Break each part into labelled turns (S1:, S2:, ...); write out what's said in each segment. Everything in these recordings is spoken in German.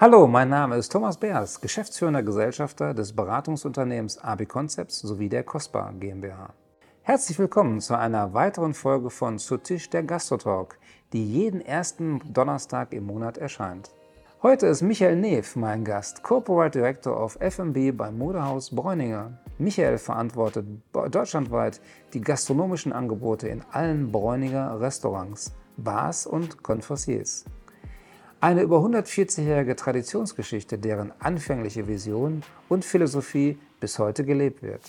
S1: Hallo, mein Name ist Thomas Beers, geschäftsführender Gesellschafter des Beratungsunternehmens AB Concepts sowie der COSPA GmbH. Herzlich willkommen zu einer weiteren Folge von Zu Tisch der Gastrotalk, die jeden ersten Donnerstag im Monat erscheint. Heute ist Michael Neef mein Gast, Corporate Director of F&B beim Modehaus Bräuninger. Michael verantwortet deutschlandweit die gastronomischen Angebote in allen Bräuninger Restaurants, Bars und Conferciers. Eine über 140-jährige Traditionsgeschichte, deren anfängliche Vision und Philosophie bis heute gelebt wird.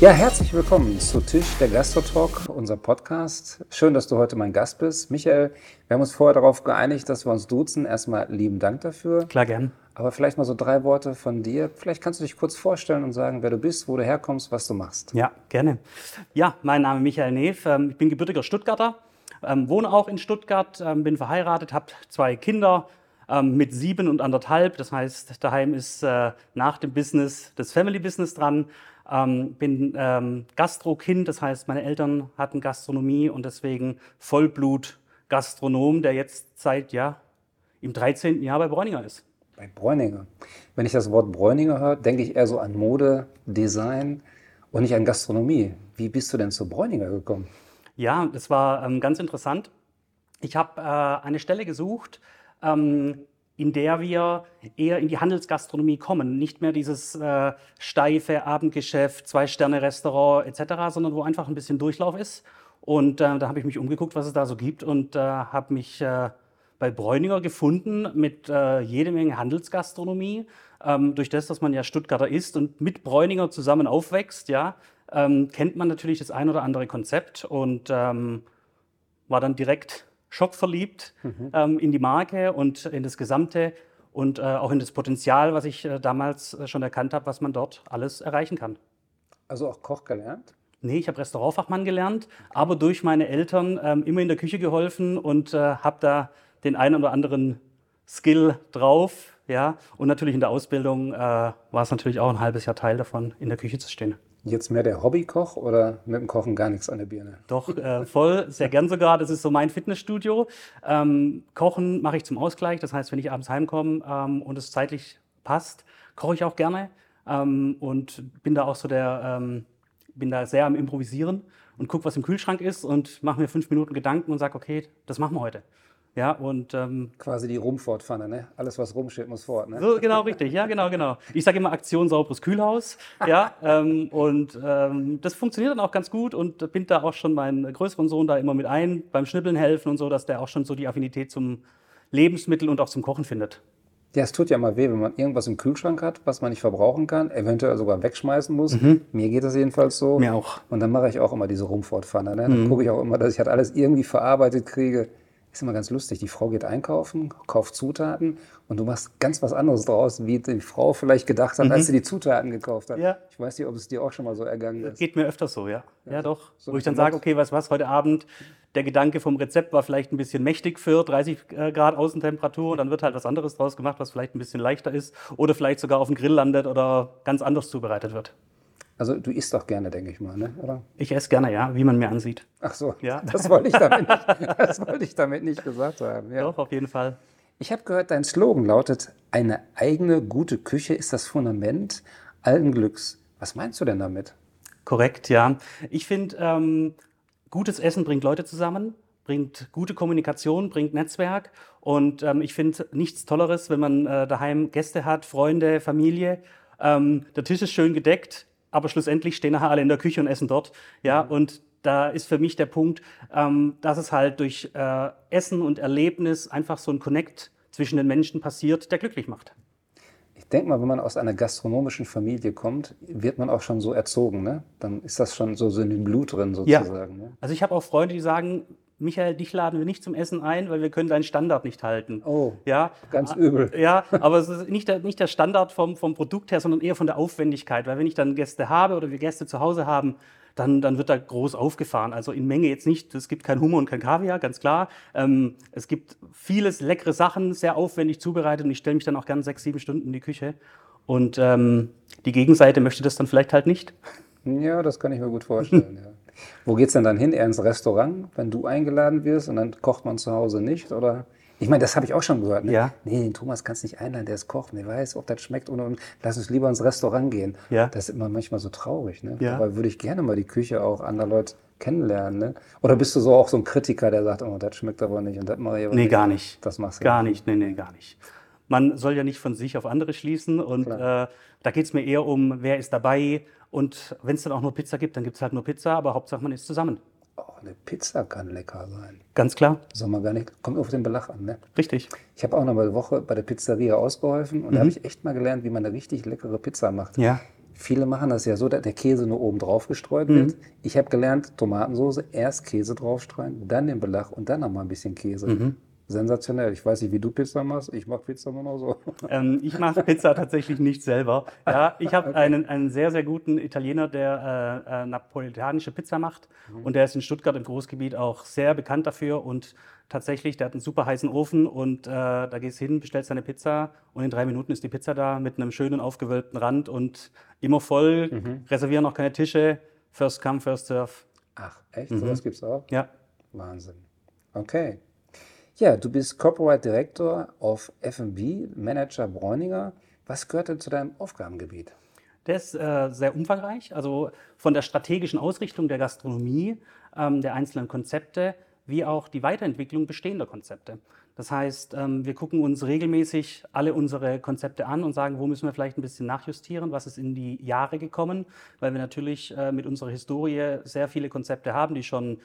S1: Ja, herzlich willkommen zu Tisch der Gastrotalk, unser Podcast. Schön, dass du heute mein Gast bist. Michael, wir haben uns vorher darauf geeinigt, dass wir uns duzen. Erstmal lieben Dank dafür.
S2: Klar, gern.
S1: Aber vielleicht mal so drei Worte von dir. Vielleicht kannst du dich kurz vorstellen und sagen, wer du bist, wo du herkommst, was du machst.
S2: Ja, gerne. Ja, mein Name ist Michael Neef. Ähm, ich bin gebürtiger Stuttgarter, ähm, wohne auch in Stuttgart, ähm, bin verheiratet, habe zwei Kinder mit sieben und anderthalb. Das heißt, daheim ist äh, nach dem Business das Family Business dran. Bin Gastrokind, das heißt, meine Eltern hatten Gastronomie und deswegen Vollblut-Gastronom, der jetzt seit ja, im 13. Jahr bei Bräuninger ist.
S1: Bei Bräuninger. Wenn ich das Wort Bräuninger höre, denke ich eher so an Mode, Design und nicht an Gastronomie. Wie bist du denn zu Bräuninger gekommen?
S2: Ja, das war ähm, ganz interessant. Ich habe äh, eine Stelle gesucht, ähm, in der wir eher in die Handelsgastronomie kommen. Nicht mehr dieses äh, steife Abendgeschäft, Zwei-Sterne-Restaurant etc., sondern wo einfach ein bisschen Durchlauf ist. Und äh, da habe ich mich umgeguckt, was es da so gibt und äh, habe mich äh, bei Bräuninger gefunden mit äh, jede Menge Handelsgastronomie. Ähm, durch das, dass man ja Stuttgarter ist und mit Bräuninger zusammen aufwächst, ja, ähm, kennt man natürlich das ein oder andere Konzept und ähm, war dann direkt schockverliebt mhm. ähm, in die Marke und in das Gesamte und äh, auch in das Potenzial, was ich äh, damals schon erkannt habe, was man dort alles erreichen kann.
S1: Also auch Koch gelernt?
S2: Nee, ich habe Restaurantfachmann gelernt, okay. aber durch meine Eltern ähm, immer in der Küche geholfen und äh, habe da den einen oder anderen Skill drauf. Ja, und natürlich in der Ausbildung äh, war es natürlich auch ein halbes Jahr Teil davon, in der Küche zu stehen.
S1: Jetzt mehr der Hobbykoch oder mit dem Kochen gar nichts an der Birne?
S2: Doch, äh, voll, sehr gern sogar. Das ist so mein Fitnessstudio. Ähm, Kochen mache ich zum Ausgleich. Das heißt, wenn ich abends heimkomme ähm, und es zeitlich passt, koche ich auch gerne. Ähm, und bin da auch so der, ähm, bin da sehr am Improvisieren und gucke, was im Kühlschrank ist und mache mir fünf Minuten Gedanken und sage, okay, das machen wir heute. Ja, und ähm,
S1: quasi die Rumfortpfanne, ne? Alles, was rumsteht, muss fort, ne?
S2: So, genau, richtig, ja, genau, genau. Ich sage immer Aktion sauberes Kühlhaus, ja, ähm, und ähm, das funktioniert dann auch ganz gut und bin da auch schon meinen größeren Sohn da immer mit ein, beim Schnippeln helfen und so, dass der auch schon so die Affinität zum Lebensmittel und auch zum Kochen findet.
S1: Ja, es tut ja mal weh, wenn man irgendwas im Kühlschrank hat, was man nicht verbrauchen kann, eventuell sogar wegschmeißen muss. Mhm. Mir geht das jedenfalls so.
S2: Mir auch.
S1: Und dann mache ich auch immer diese Rumfortpfanne. Ne? Dann mhm. gucke ich auch immer, dass ich halt alles irgendwie verarbeitet kriege ist immer ganz lustig. Die Frau geht einkaufen, kauft Zutaten und du machst ganz was anderes draus, wie die Frau vielleicht gedacht hat, mhm. als sie die Zutaten gekauft hat. Ja. Ich weiß nicht, ob es dir auch schon mal so ergangen ist.
S2: Geht mir öfters so, ja. Ja, ja doch. So Wo ich dann sage, okay, was was, heute Abend, der Gedanke vom Rezept war vielleicht ein bisschen mächtig für 30 äh, Grad Außentemperatur und dann wird halt was anderes draus gemacht, was vielleicht ein bisschen leichter ist oder vielleicht sogar auf dem Grill landet oder ganz anders zubereitet wird.
S1: Also du isst doch gerne, denke ich mal, ne? oder?
S2: Ich esse gerne, ja, wie man mir ansieht.
S1: Ach so, ja. das, wollte ich damit nicht, das wollte ich damit nicht gesagt haben.
S2: Ja. Doch, auf jeden Fall.
S1: Ich habe gehört, dein Slogan lautet, eine eigene gute Küche ist das Fundament allen Glücks. Was meinst du denn damit?
S2: Korrekt, ja. Ich finde, ähm, gutes Essen bringt Leute zusammen, bringt gute Kommunikation, bringt Netzwerk. Und ähm, ich finde nichts Tolleres, wenn man äh, daheim Gäste hat, Freunde, Familie. Ähm, der Tisch ist schön gedeckt, aber schlussendlich stehen nachher alle in der Küche und essen dort. Ja, mhm. und da ist für mich der Punkt, ähm, dass es halt durch äh, Essen und Erlebnis einfach so ein Connect zwischen den Menschen passiert, der glücklich macht.
S1: Ich denke mal, wenn man aus einer gastronomischen Familie kommt, wird man auch schon so erzogen. Ne? Dann ist das schon so, so in dem Blut drin sozusagen.
S2: Ja. Ne? Also ich habe auch Freunde, die sagen, Michael, dich laden wir nicht zum Essen ein, weil wir können deinen Standard nicht halten.
S1: Oh, ja, ganz übel.
S2: Ja, aber es ist nicht der, nicht der Standard vom, vom Produkt her, sondern eher von der Aufwendigkeit. Weil wenn ich dann Gäste habe oder wir Gäste zu Hause haben, dann, dann wird da groß aufgefahren. Also in Menge jetzt nicht. Es gibt kein Hummer und kein Kaviar, ganz klar. Ähm, es gibt vieles leckere Sachen, sehr aufwendig zubereitet und ich stelle mich dann auch gerne sechs, sieben Stunden in die Küche. Und ähm, die Gegenseite möchte das dann vielleicht halt nicht.
S1: Ja, das kann ich mir gut vorstellen. ja. Wo geht's denn dann hin? Eher ins Restaurant, wenn du eingeladen wirst und dann kocht man zu Hause nicht? Oder? Ich meine, das habe ich auch schon gehört. Ne?
S2: Ja.
S1: Nee, den Thomas kannst du nicht einladen, der ist Koch. Wer weiß, ob das schmeckt oder und lass uns lieber ins Restaurant gehen.
S2: Ja.
S1: Das ist immer manchmal so traurig. Ne?
S2: Ja.
S1: Dabei würde ich gerne mal die Küche auch anderer Leute kennenlernen. Ne? Oder bist du so auch so ein Kritiker, der sagt, oh, das schmeckt aber nicht und das mache ich aber
S2: Nee,
S1: nicht.
S2: gar nicht.
S1: Das machst du
S2: Gar nicht, nee, nee, gar nicht. Man soll ja nicht von sich auf andere schließen und äh, da geht es mir eher um, wer ist dabei und wenn es dann auch nur Pizza gibt, dann gibt es halt nur Pizza, aber Hauptsache man ist zusammen.
S1: Oh, eine Pizza kann lecker sein.
S2: Ganz klar,
S1: Soll man gar nicht, kommt auf den Belag an. Ne?
S2: richtig.
S1: Ich habe auch noch mal eine Woche bei der Pizzeria ausgeholfen und da habe ich echt mal gelernt, wie man eine richtig leckere Pizza macht.
S2: Ja.
S1: Viele machen das ja so, dass der Käse nur oben drauf gestreut wird. Ich habe gelernt, Tomatensoße, erst Käse draufstreuen, dann den Belag und dann noch mal ein bisschen Käse. Sensationell. Ich weiß nicht, wie du Pizza machst. Ich mache Pizza immer noch so.
S2: Ähm, ich mache Pizza tatsächlich nicht selber. Ja, ich habe einen, einen sehr, sehr guten Italiener, der äh, äh, napolitanische Pizza macht. Und der ist in Stuttgart im Großgebiet auch sehr bekannt dafür. Und tatsächlich, der hat einen super heißen Ofen. Und äh, da gehst du hin, bestellst deine Pizza. Und in drei Minuten ist die Pizza da mit einem schönen aufgewölbten Rand und immer voll. Reservieren noch keine Tische. First come, first serve.
S1: Ach, echt? Sowas gibt's auch?
S2: Ja.
S1: Wahnsinn. Okay. Ja, du bist Corporate Director of F&B, Manager Bräuninger. Was gehört denn zu deinem Aufgabengebiet?
S2: Der ist äh, sehr umfangreich, also von der strategischen Ausrichtung der Gastronomie, ähm, der einzelnen Konzepte, wie auch die Weiterentwicklung bestehender Konzepte. Das heißt, ähm, wir gucken uns regelmäßig alle unsere Konzepte an und sagen, wo müssen wir vielleicht ein bisschen nachjustieren, was ist in die Jahre gekommen, weil wir natürlich äh, mit unserer Historie sehr viele Konzepte haben, die schon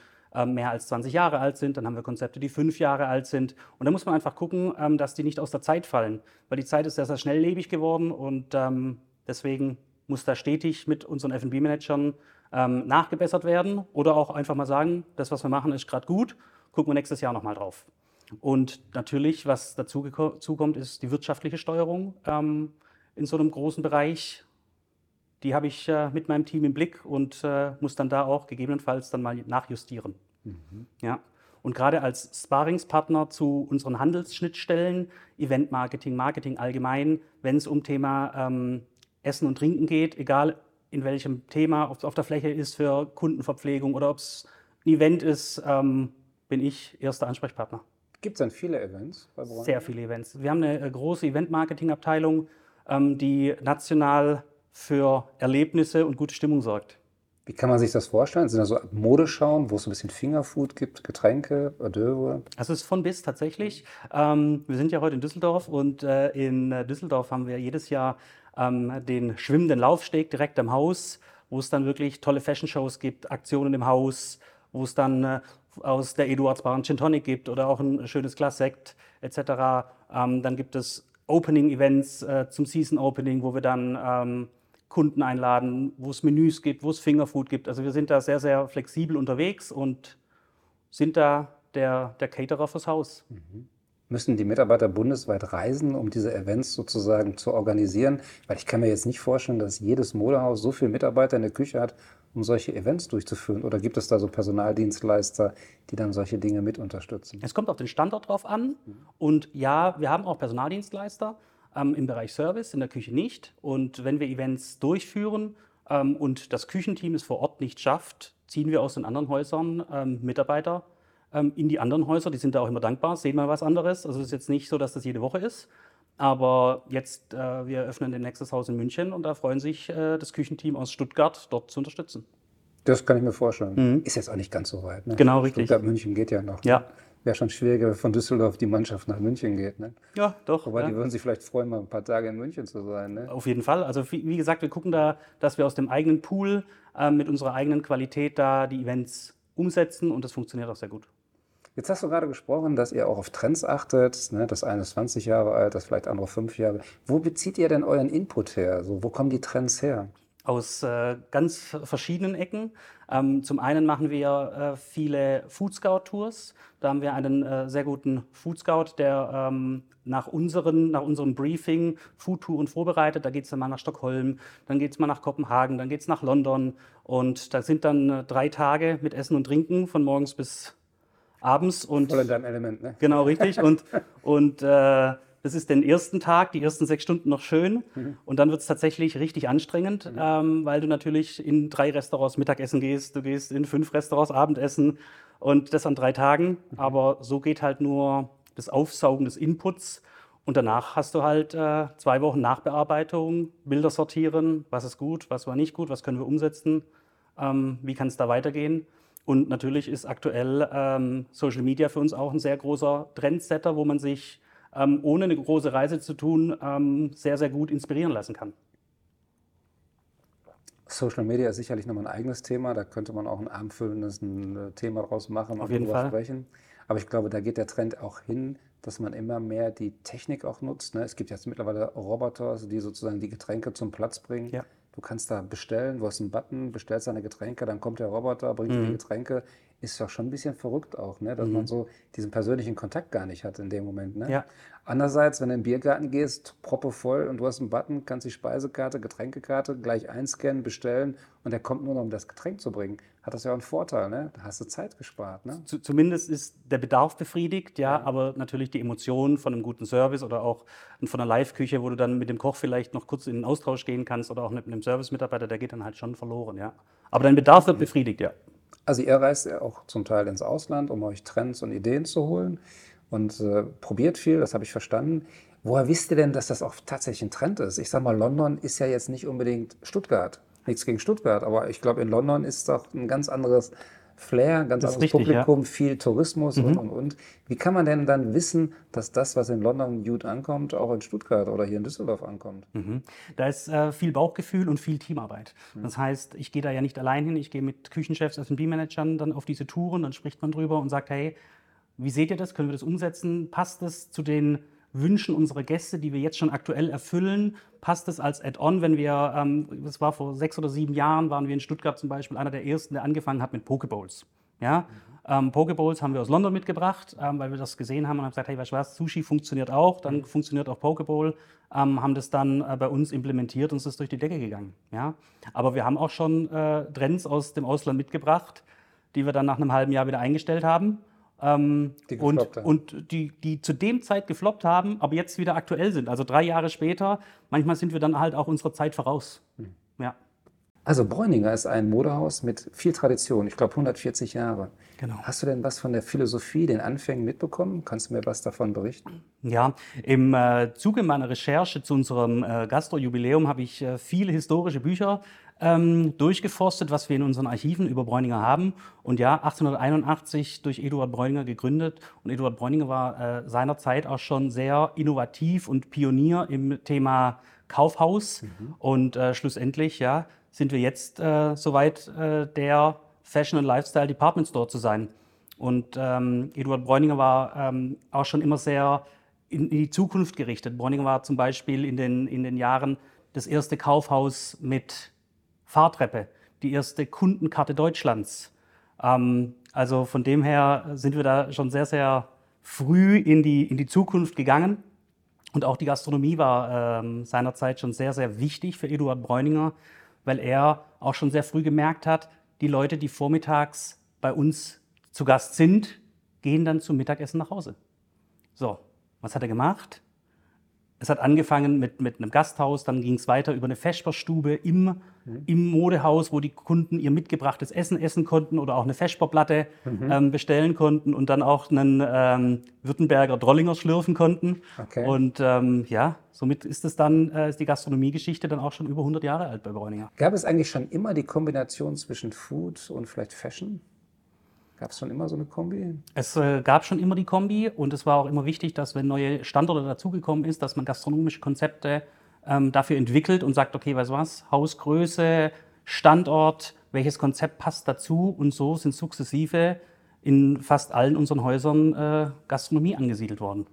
S2: mehr als 20 Jahre alt sind. Dann haben wir Konzepte, die fünf Jahre alt sind. Und da muss man einfach gucken, ähm, dass die nicht aus der Zeit fallen, weil die Zeit ist sehr, sehr schnelllebig geworden und ähm, deswegen muss da stetig mit unseren F&B-Managern ähm, nachgebessert werden oder auch einfach mal sagen, das, was wir machen, ist gerade gut, gucken wir nächstes Jahr nochmal drauf. Und natürlich, was dazu zukommt, ist die wirtschaftliche Steuerung in so einem großen Bereich. Die habe ich äh, mit meinem Team im Blick und äh, muss dann da auch gegebenenfalls dann mal nachjustieren. Ja. Und gerade als Sparingspartner zu unseren Handelsschnittstellen, Eventmarketing, Marketing allgemein, wenn es um Thema ähm, Essen und Trinken geht, egal in welchem Thema, ob es auf der Fläche ist für Kundenverpflegung oder ob es ein Event ist, ähm, bin ich erster Ansprechpartner.
S1: Gibt es denn viele Events?
S2: Sehr viele Events. Wir haben eine äh, große Event-Marketing-Abteilung, ähm, die national für Erlebnisse und gute Stimmung sorgt.
S1: Wie kann man sich das vorstellen? Sind da so Modeschauen, wo es so ein bisschen Fingerfood gibt, Getränke, Hors?
S2: Also es ist von bis tatsächlich. Ähm, wir sind ja heute in Düsseldorf und äh, in äh, Düsseldorf haben wir jedes Jahr ähm, den schwimmenden Laufsteg direkt am Haus, wo es dann wirklich tolle Fashion-Shows gibt, Aktionen im Haus, wo es dann äh, aus der Eduardsbar einen Gin Tonic gibt oder auch ein schönes Glas Sekt etc. Ähm, dann gibt es Opening-Events äh, zum Season-Opening, wo wir dann ähm, Kunden einladen, wo es Menüs gibt, wo es Fingerfood gibt. Also wir sind da sehr, sehr flexibel unterwegs und sind da der, der Caterer fürs Haus.
S1: Müssen die Mitarbeiter bundesweit reisen, um diese Events sozusagen zu organisieren? Weil ich kann mir jetzt nicht vorstellen, dass jedes Modehaus so viele Mitarbeiter in der Küche hat, um solche Events durchzuführen. Oder gibt es da so Personaldienstleister, die dann solche Dinge mit unterstützen?
S2: Es kommt auf den Standort drauf an. Und ja, wir haben auch Personaldienstleister ähm, im Bereich Service, in der Küche nicht. Und wenn wir Events durchführen ähm, und das Küchenteam es vor Ort nicht schafft, ziehen wir aus den anderen Häusern ähm, Mitarbeiter ähm, in die anderen Häuser. Die sind da auch immer dankbar, sehen mal was anderes. Also es ist jetzt nicht so, dass das jede Woche ist. Aber jetzt, äh, wir öffnen den nächstes Haus in München und da freuen sich äh, das Küchenteam aus Stuttgart, dort zu unterstützen.
S1: Das kann ich mir vorstellen. Ist jetzt auch nicht ganz so weit. Ne?
S2: Mhm. Genau, richtig.
S1: Stuttgart, München geht ja noch.
S2: Ja.
S1: Wäre schon schwieriger, wenn von Düsseldorf die Mannschaft nach München geht. Ne?
S2: Ja, doch.
S1: Wobei,
S2: ja.
S1: die würden sich vielleicht freuen, mal ein paar Tage in München zu sein. Ne?
S2: Auf jeden Fall. Also wie gesagt, wir gucken da, dass wir aus dem eigenen Pool ähm, mit unserer eigenen Qualität da die Events umsetzen und das funktioniert auch sehr gut.
S1: Jetzt hast du gerade gesprochen, dass ihr auch auf Trends achtet. Ne? Das eine ist 20 Jahre alt, das vielleicht andere 5 Jahre. Wo bezieht ihr denn euren Input her? Also, wo kommen die Trends her?
S2: Aus äh, ganz verschiedenen Ecken. Ähm, zum einen machen wir äh, viele Food Scout Tours. Da haben wir einen äh, sehr guten Food Scout, der ähm, nach, unseren, nach unserem Briefing Food Touren vorbereitet. Da geht es dann mal nach Stockholm, dann geht es mal nach Kopenhagen, dann geht es nach London. Und da sind dann äh, drei Tage mit Essen und Trinken von morgens bis abends. Und
S1: Voll in deinem Element, ne?
S2: Genau, richtig. Und, und äh, das ist den ersten Tag, die ersten sechs Stunden noch schön mhm. und dann wird es tatsächlich richtig anstrengend, mhm. ähm, weil du natürlich in drei Restaurants Mittagessen gehst, du gehst in fünf Restaurants Abendessen und das an drei Tagen. Mhm. Aber so geht halt nur das Aufsaugen des Inputs und danach hast du halt äh, zwei Wochen Nachbearbeitung, Bilder sortieren, was ist gut, was war nicht gut, was können wir umsetzen, ähm, wie kann es da weitergehen. Und natürlich ist aktuell ähm, Social Media für uns auch ein sehr großer Trendsetter, wo man sich ähm, ohne eine große Reise zu tun ähm, sehr, sehr gut inspirieren lassen kann.
S1: Social Media ist sicherlich nochmal ein eigenes Thema. Da könnte man auch ein abendfüllendes ein äh, Thema draus machen
S2: und darüber
S1: sprechen. Aber ich glaube, da geht der Trend auch hin, dass man immer mehr die Technik auch nutzt. Ne? Es gibt jetzt mittlerweile Roboter, die sozusagen die Getränke zum Platz bringen. Ja. Du kannst da bestellen, du hast einen Button, bestellst deine Getränke, dann kommt der Roboter, bringt mhm. die Getränke. Ist doch schon ein bisschen verrückt auch, ne? dass mhm. man so diesen persönlichen Kontakt gar nicht hat in dem Moment. Ne? Ja. Andererseits, wenn du in den Biergarten gehst, proppe voll und du hast einen Button, kannst die Speisekarte, Getränkekarte gleich einscannen, bestellen und der kommt nur noch, um das Getränk zu bringen. Hat das ja auch einen Vorteil, ne? Da hast du Zeit gespart. Ne?
S2: Zumindest ist der Bedarf befriedigt, ja, ja, aber natürlich die Emotionen von einem guten Service oder auch von einer Live-Küche, wo du dann mit dem Koch vielleicht noch kurz in den Austausch gehen kannst oder auch mit einem Service-Mitarbeiter, der geht dann halt schon verloren, ja. Aber dein Bedarf wird befriedigt, ja.
S1: Also ihr reist ja auch zum Teil ins Ausland, um euch Trends und Ideen zu holen und äh, probiert viel, das habe ich verstanden. Woher wisst ihr denn, dass das auch tatsächlich ein Trend ist? Ich sage mal, London ist ja jetzt nicht unbedingt Stuttgart. Nichts gegen Stuttgart, aber ich glaube, in London ist doch ein ganz anderes Flair, ganz anderes richtig, Publikum, ja. viel Tourismus mhm. und, und, und. Wie kann man denn dann wissen, dass das, was in London gut ankommt, auch in Stuttgart oder hier in Düsseldorf ankommt?
S2: Mhm. Da ist äh, viel Bauchgefühl und viel Teamarbeit. Mhm. Das heißt, ich gehe da ja nicht allein hin, ich gehe mit Küchenchefs, F&B-Managern dann auf diese Touren, dann spricht man drüber und sagt, hey, wie seht ihr das? Können wir das umsetzen? Passt es zu den Wünschen unserer Gäste, die wir jetzt schon aktuell erfüllen? Passt es als Add-on, wenn wir, ähm, das war vor sechs oder sieben Jahren, waren wir in Stuttgart zum Beispiel einer der ersten, der angefangen hat mit Pokebowls. Ja? Ähm, Pokeballs haben wir aus London mitgebracht, ähm, weil wir das gesehen haben und haben gesagt, hey, weißt du was, Sushi funktioniert auch, dann mhm. funktioniert auch Pokeball, ähm, haben das dann äh, bei uns implementiert und es ist durch die Decke gegangen. Ja? Aber wir haben auch schon äh, Trends aus dem Ausland mitgebracht, die wir dann nach einem halben Jahr wieder eingestellt haben ähm, die und, und die, die zu dem Zeit gefloppt haben, aber jetzt wieder aktuell sind. Also drei Jahre später, manchmal sind wir dann halt auch unserer Zeit voraus. Hm. Ja.
S1: Also Bräuninger ist ein Modehaus mit viel Tradition, ich glaube 140 Jahre. Genau. Hast du denn was von der Philosophie, den Anfängen mitbekommen? Kannst du mir was davon berichten?
S2: Ja, im äh, Zuge meiner Recherche zu unserem äh, Gastro-Jubiläum habe ich äh, viele historische Bücher ähm, durchgeforstet, was wir in unseren Archiven über Bräuninger haben. Und ja, 1881 durch Eduard Bräuninger gegründet. Und Eduard Bräuninger war äh, seinerzeit auch schon sehr innovativ und Pionier im Thema Kaufhaus. Mhm. Und äh, schlussendlich, ja, sind wir jetzt äh, soweit, äh, der Fashion and Lifestyle Department Store zu sein. Und ähm, Eduard Bräuninger war ähm, auch schon immer sehr in, in, die Zukunft gerichtet. Bräuninger war zum Beispiel in den, in den Jahren das erste Kaufhaus mit Fahrtreppe, die erste Kundenkarte Deutschlands. Ähm, also von dem her sind wir da schon sehr, sehr früh in die, in die Zukunft gegangen. Und auch die Gastronomie war ähm, seinerzeit schon sehr, sehr wichtig für Eduard Bräuninger, weil er auch schon sehr früh gemerkt hat, die Leute, die vormittags bei uns zu Gast sind, gehen dann zum Mittagessen nach Hause. So, was hat er gemacht? Es hat angefangen mit, mit einem Gasthaus, dann ging es weiter über eine Vesperstube im, mhm. im Modehaus, wo die Kunden ihr mitgebrachtes Essen essen konnten oder auch eine Vesperplatte mhm. ähm, bestellen konnten und dann auch einen ähm, Württemberger Drollinger schlürfen konnten. Okay. Und ähm, ja, somit ist es dann, äh, ist die Gastronomiegeschichte dann auch schon über 100 Jahre alt bei Bräuninger.
S1: Gab es eigentlich schon immer die Kombination zwischen Food und vielleicht Fashion? Gab es schon immer so eine Kombi?
S2: Es äh, gab schon immer die Kombi und es war auch immer wichtig, dass wenn neue Standorte dazugekommen ist, dass man gastronomische Konzepte ähm, dafür entwickelt und sagt, okay, weißt du was, Hausgröße, Standort, welches Konzept passt dazu und so sind sukzessive in fast allen unseren Häusern äh, Gastronomie angesiedelt worden.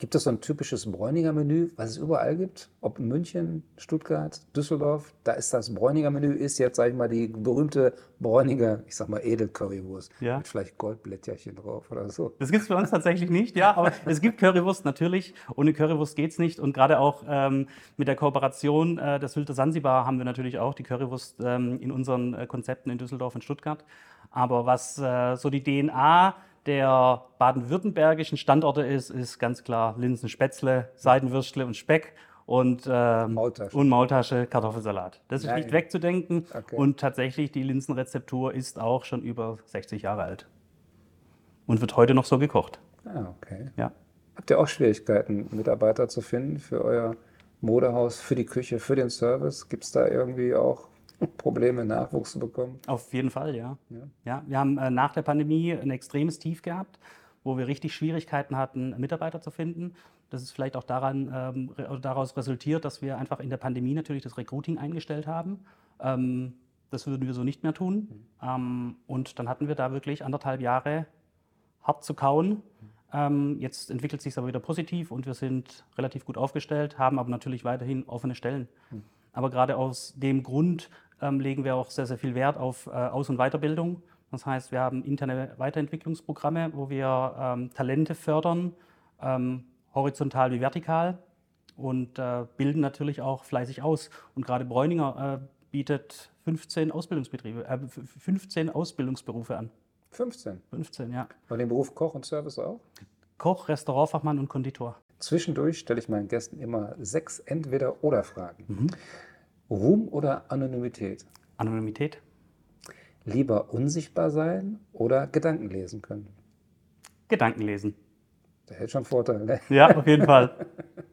S1: Gibt es so ein typisches Bräuninger Menü, was es überall gibt? Ob in München, Stuttgart, Düsseldorf, da ist das Bräuninger Menü, ist jetzt, sag ich mal, die berühmte Bräuninger, ich sag mal, Edel-Currywurst. Ja. Mit vielleicht Goldblättcherchen drauf oder so.
S2: Das gibt es bei uns tatsächlich nicht, ja, aber es gibt Currywurst natürlich. Ohne Currywurst geht es nicht. Und gerade auch ähm, mit der Kooperation äh, des Hülte Sansibar haben wir natürlich auch die Currywurst ähm, in unseren äh, Konzepten in Düsseldorf und Stuttgart. Aber was äh, so die DNA der baden-württembergischen Standorte ist, ist ganz klar Linsen, Spätzle, Seidenwürstle und Speck und, ähm,
S1: Maultasche.
S2: und Maultasche, Kartoffelsalat. Das ist
S1: Nein.
S2: nicht wegzudenken
S1: Okay.
S2: und tatsächlich die Linsenrezeptur ist auch schon über 60 Jahre alt und wird heute noch so gekocht.
S1: Ah, okay.
S2: Ja.
S1: Habt ihr auch Schwierigkeiten, Mitarbeiter zu finden für euer Modehaus, für die Küche, für den Service? Gibt es da irgendwie auch Probleme, Nachwuchs zu bekommen?
S2: Auf jeden Fall, ja.
S1: Ja.
S2: ja. wir haben äh, nach der Pandemie ein extremes Tief gehabt, wo wir richtig Schwierigkeiten hatten, Mitarbeiter zu finden. Das ist vielleicht auch daran, ähm, re- oder daraus resultiert, dass wir einfach in der Pandemie natürlich das Recruiting eingestellt haben. Ähm, das würden wir so nicht mehr tun. Ähm, und dann hatten wir da wirklich anderthalb Jahre hart zu kauen. Ähm, jetzt entwickelt sich es aber wieder positiv und wir sind relativ gut aufgestellt, haben aber natürlich weiterhin offene Stellen. Aber gerade aus dem Grund ähm, legen wir auch sehr, sehr viel Wert auf äh, Aus- und Weiterbildung. Das heißt, wir haben interne Weiterentwicklungsprogramme, wo wir ähm, Talente fördern, ähm, horizontal wie vertikal und äh, bilden natürlich auch fleißig aus. Und gerade Bräuninger äh, bietet 15 Ausbildungsbetriebe, äh, f- 15 Ausbildungsberufe an.
S1: 15.
S2: 15, ja.
S1: Und den Beruf Koch und Service auch?
S2: Koch, Restaurantfachmann und Konditor.
S1: Zwischendurch stelle ich meinen Gästen immer sechs Entweder-Oder-Fragen.
S2: Mhm.
S1: Ruhm oder Anonymität?
S2: Anonymität,
S1: Lieber unsichtbar sein oder Gedanken lesen können?
S2: Gedanken lesen.
S1: Der hält schon Vorteile. Ne?
S2: Ja, auf jeden Fall.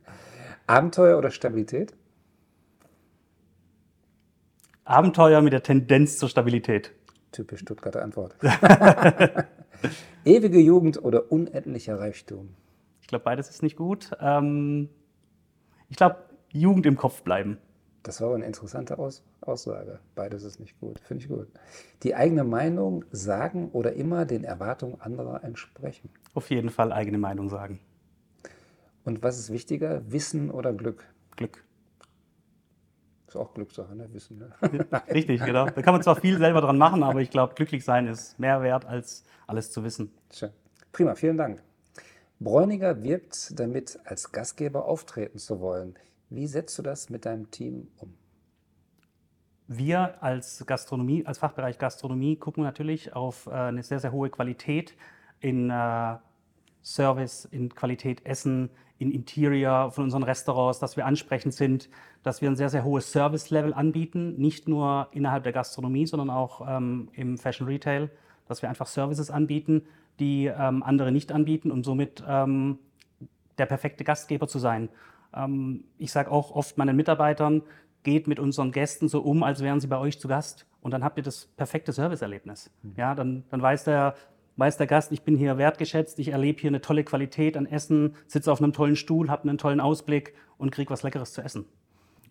S1: Abenteuer oder Stabilität?
S2: Abenteuer mit der Tendenz zur Stabilität.
S1: Typisch Stuttgarter Antwort. Ewige Jugend oder unendlicher Reichtum?
S2: Ich glaube, beides ist nicht gut. Ähm, ich glaube, Jugend im Kopf bleiben.
S1: Das war aber eine interessante Aus Aussage. Beides ist nicht gut. Finde ich gut. Die eigene Meinung sagen oder immer den Erwartungen anderer entsprechen.
S2: Auf jeden Fall eigene Meinung sagen.
S1: Und was ist wichtiger, Wissen oder Glück?
S2: Glück.
S1: Ist auch Glückssache, ne? Wissen. Ne?
S2: Richtig, genau. Da kann man zwar viel selber dran machen, aber ich glaube, glücklich sein ist mehr wert, als alles zu wissen.
S1: Schön. Prima, vielen Dank. Bräuniger wirbt damit, als Gastgeber auftreten zu wollen. Wie setzt du das mit deinem Team um?
S2: Wir als Gastronomie, als Fachbereich Gastronomie gucken natürlich auf äh, eine sehr, sehr hohe Qualität in äh, Service, in Qualität Essen, in Interior von unseren Restaurants, dass wir ansprechend sind, dass wir ein sehr, sehr hohes Service-Level anbieten, nicht nur innerhalb der Gastronomie, sondern auch ähm, im Fashion Retail, dass wir einfach Services anbieten, die ähm, andere nicht anbieten und somit ähm, der perfekte Gastgeber zu sein. Ähm, ich sage auch oft meinen Mitarbeitern, geht mit unseren Gästen so um, als wären sie bei euch zu Gast. Und dann habt ihr das perfekte Serviceerlebnis. Ja, dann, dann weiß, der, weiß der Gast, ich bin hier wertgeschätzt, ich erlebe hier eine tolle Qualität an Essen, sitze auf einem tollen Stuhl, habe einen tollen Ausblick und kriege was Leckeres zu essen.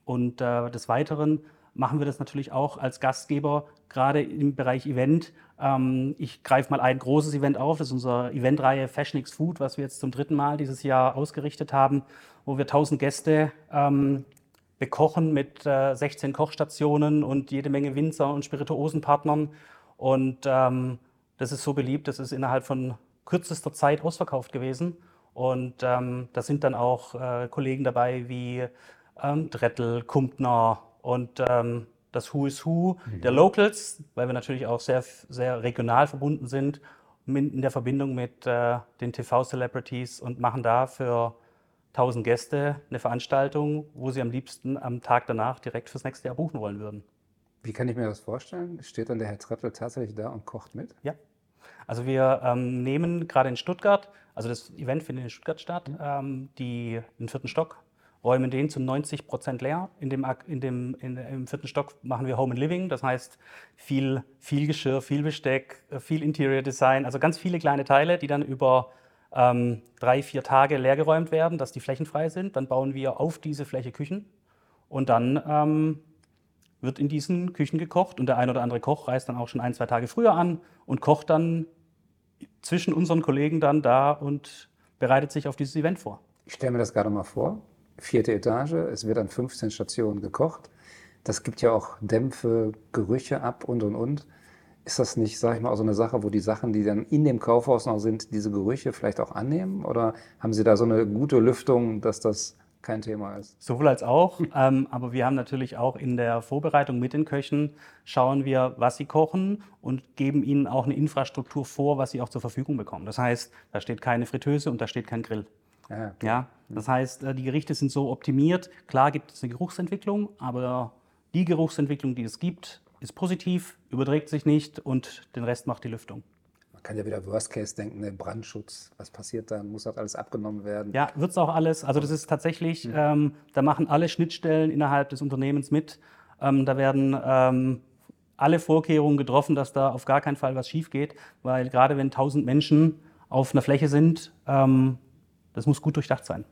S2: Und äh, des Weiteren machen wir das natürlich auch als Gastgeber, gerade im Bereich Event. Ähm, ich greife mal ein großes Event auf, das ist unsere Eventreihe Fashion X Food, was wir jetzt zum dritten Mal dieses Jahr ausgerichtet haben, wo wir 1000 Gäste ähm, bekochen mit äh, 16 Kochstationen und jede Menge Winzer und Spirituosenpartnern. Und ähm, das ist so beliebt, das ist innerhalb von kürzester Zeit ausverkauft gewesen. Und da sind dann auch äh, Kollegen dabei wie ähm, Drettel, Kumpner und ähm, das Who is Who der Locals, weil wir natürlich auch sehr, sehr regional verbunden sind in der Verbindung mit äh, den TV-Celebrities und machen da für 1000 Gäste eine Veranstaltung, wo sie am liebsten am Tag danach direkt fürs nächste Jahr buchen wollen würden.
S1: Wie kann ich mir das vorstellen? Steht dann der Herr Treppel tatsächlich da und kocht mit?
S2: Ja. Also wir ähm, nehmen gerade in Stuttgart, also das Event findet in Stuttgart statt, ähm, die, den vierten Stock, räumen den zu 90 Prozent leer. In dem, in dem, in, Im vierten Stock machen wir Home and Living, das heißt viel, viel Geschirr, viel Besteck, äh, viel Interior Design, also ganz viele kleine Teile, die dann über ähm, drei, vier Tage leergeräumt werden, dass die Flächen frei sind. Dann bauen wir auf diese Fläche Küchen und dann ähm, wird in diesen Küchen gekocht und der ein oder andere Koch reist dann auch schon ein, zwei Tage früher an und kocht dann zwischen unseren Kollegen dann da und bereitet sich auf dieses Event vor.
S1: Ich stelle mir das gerade mal vor. Vierte Etage, es wird an 15 Stationen gekocht. Das gibt ja auch Dämpfe, Gerüche ab und und und. Ist das nicht, sage ich mal, auch so eine Sache, wo die Sachen, die dann in dem Kaufhaus noch sind, diese Gerüche vielleicht auch annehmen? Oder haben Sie da so eine gute Lüftung, dass das kein Thema ist.
S2: Sowohl als auch, ähm, aber wir haben natürlich auch in der Vorbereitung mit den Köchen, schauen wir, was sie kochen und geben ihnen auch eine Infrastruktur vor, was sie auch zur Verfügung bekommen. Das heißt, da steht keine Fritteuse und da steht kein Grill. Ja, ja, das heißt, äh, die Gerichte sind so optimiert. Klar gibt es eine Geruchsentwicklung, aber die Geruchsentwicklung, die es gibt, ist positiv, überträgt sich nicht und den Rest macht die Lüftung.
S1: Man kann ja wieder Worst Case denken, der Brandschutz, was passiert dann? Muss das alles abgenommen werden?
S2: Ja, wird es auch alles. Also das ist tatsächlich, mhm. ähm, da machen alle Schnittstellen innerhalb des Unternehmens mit. Ähm, da werden ähm, alle Vorkehrungen getroffen, dass da auf gar keinen Fall was schief geht, weil gerade wenn 1000 Menschen auf einer Fläche sind, ähm, das muss gut durchdacht sein.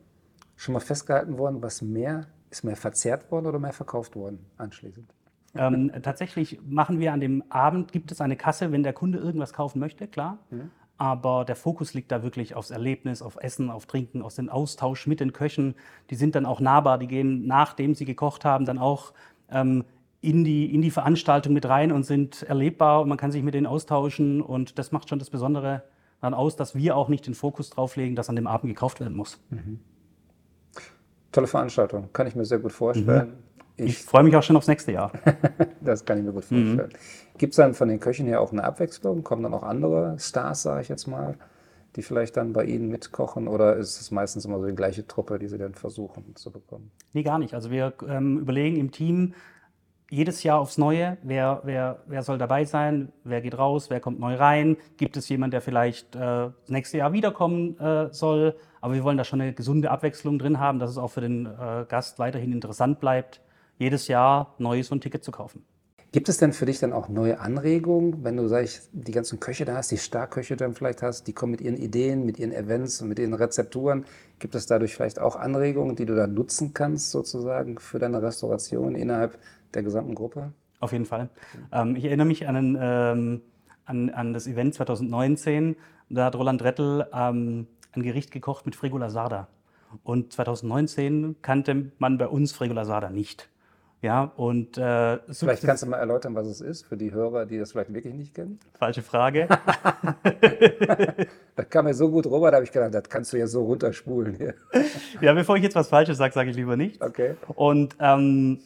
S1: Schon mal festgehalten worden, was mehr, ist mehr verzehrt worden oder mehr verkauft worden anschließend?
S2: Ähm, tatsächlich machen wir an dem Abend, gibt es eine Kasse, wenn der Kunde irgendwas kaufen möchte, klar. Mhm. Aber der Fokus liegt da wirklich aufs Erlebnis, auf Essen, auf Trinken, auf den Austausch mit den Köchen. Die sind dann auch nahbar, die gehen, nachdem sie gekocht haben, dann auch ähm, in, die, in die Veranstaltung mit rein und sind erlebbar und man kann sich mit denen austauschen. Und das macht schon das Besondere dann aus, dass wir auch nicht den Fokus drauf legen, dass an dem Abend gekauft werden muss. Mhm.
S1: Tolle Veranstaltung, kann ich mir sehr gut vorstellen. Mhm.
S2: Ich, ich freue mich auch schon aufs nächste Jahr.
S1: das kann ich mir gut vorstellen. Mhm. Gibt es dann von den Köchen her auch eine Abwechslung? Kommen dann auch andere Stars, sage ich jetzt mal, die vielleicht dann bei Ihnen mitkochen? Oder ist es meistens immer so die gleiche Truppe, die Sie dann versuchen zu bekommen?
S2: Nee, gar nicht. Also wir ähm, überlegen im Team, jedes Jahr aufs Neue, wer, wer, wer soll dabei sein, wer geht raus, wer kommt neu rein, gibt es jemanden, der vielleicht äh, das nächste Jahr wiederkommen äh, soll. Aber wir wollen da schon eine gesunde Abwechslung drin haben, dass es auch für den äh, Gast weiterhin interessant bleibt, jedes Jahr neu so ein Ticket zu kaufen.
S1: Gibt es denn für dich dann auch neue Anregungen, wenn du, sag ich, die ganzen Köche da hast, die Starköche dann vielleicht hast, die kommen mit ihren Ideen, mit ihren Events und mit ihren Rezepturen. Gibt es dadurch vielleicht auch Anregungen, die du dann nutzen kannst, sozusagen, für deine Restauration innerhalb der gesamten Gruppe?
S2: Auf jeden Fall. Ähm, ich erinnere mich an, einen, ähm, an, an, das Event 2019. Da hat Roland Rettel ähm, ein Gericht gekocht mit Fregola Sarda. Und 2019 kannte man bei uns Fregola Sarda nicht. Ja, und,
S1: äh, vielleicht kannst du mal erläutern, was es ist für die Hörer, die das vielleicht wirklich nicht kennen.
S2: Falsche Frage.
S1: das kam mir so gut rüber, da habe ich gedacht, das kannst du ja so runterspulen. Hier.
S2: ja, bevor ich jetzt was Falsches sage, sage ich lieber nicht.
S1: Okay.
S2: Und ähm,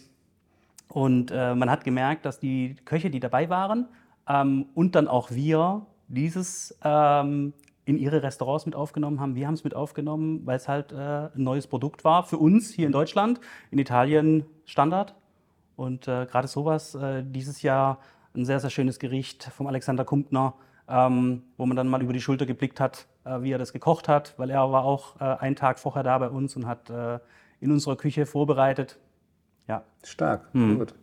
S2: und äh, man hat gemerkt, dass die Köche, die dabei waren ähm, und dann auch wir dieses ähm, in ihre Restaurants mit aufgenommen haben. Wir haben es mit aufgenommen, weil es halt äh, ein neues Produkt war für uns hier in Deutschland, in Italien Standard. Und äh, gerade sowas, äh, dieses Jahr ein sehr, sehr schönes Gericht vom Alexander Kumpner, ähm, wo man dann mal über die Schulter geblickt hat, äh, wie er das gekocht hat, weil er war auch äh, einen Tag vorher da bei uns und hat in unserer Küche vorbereitet.
S1: Ja. Stark, mhm. gut.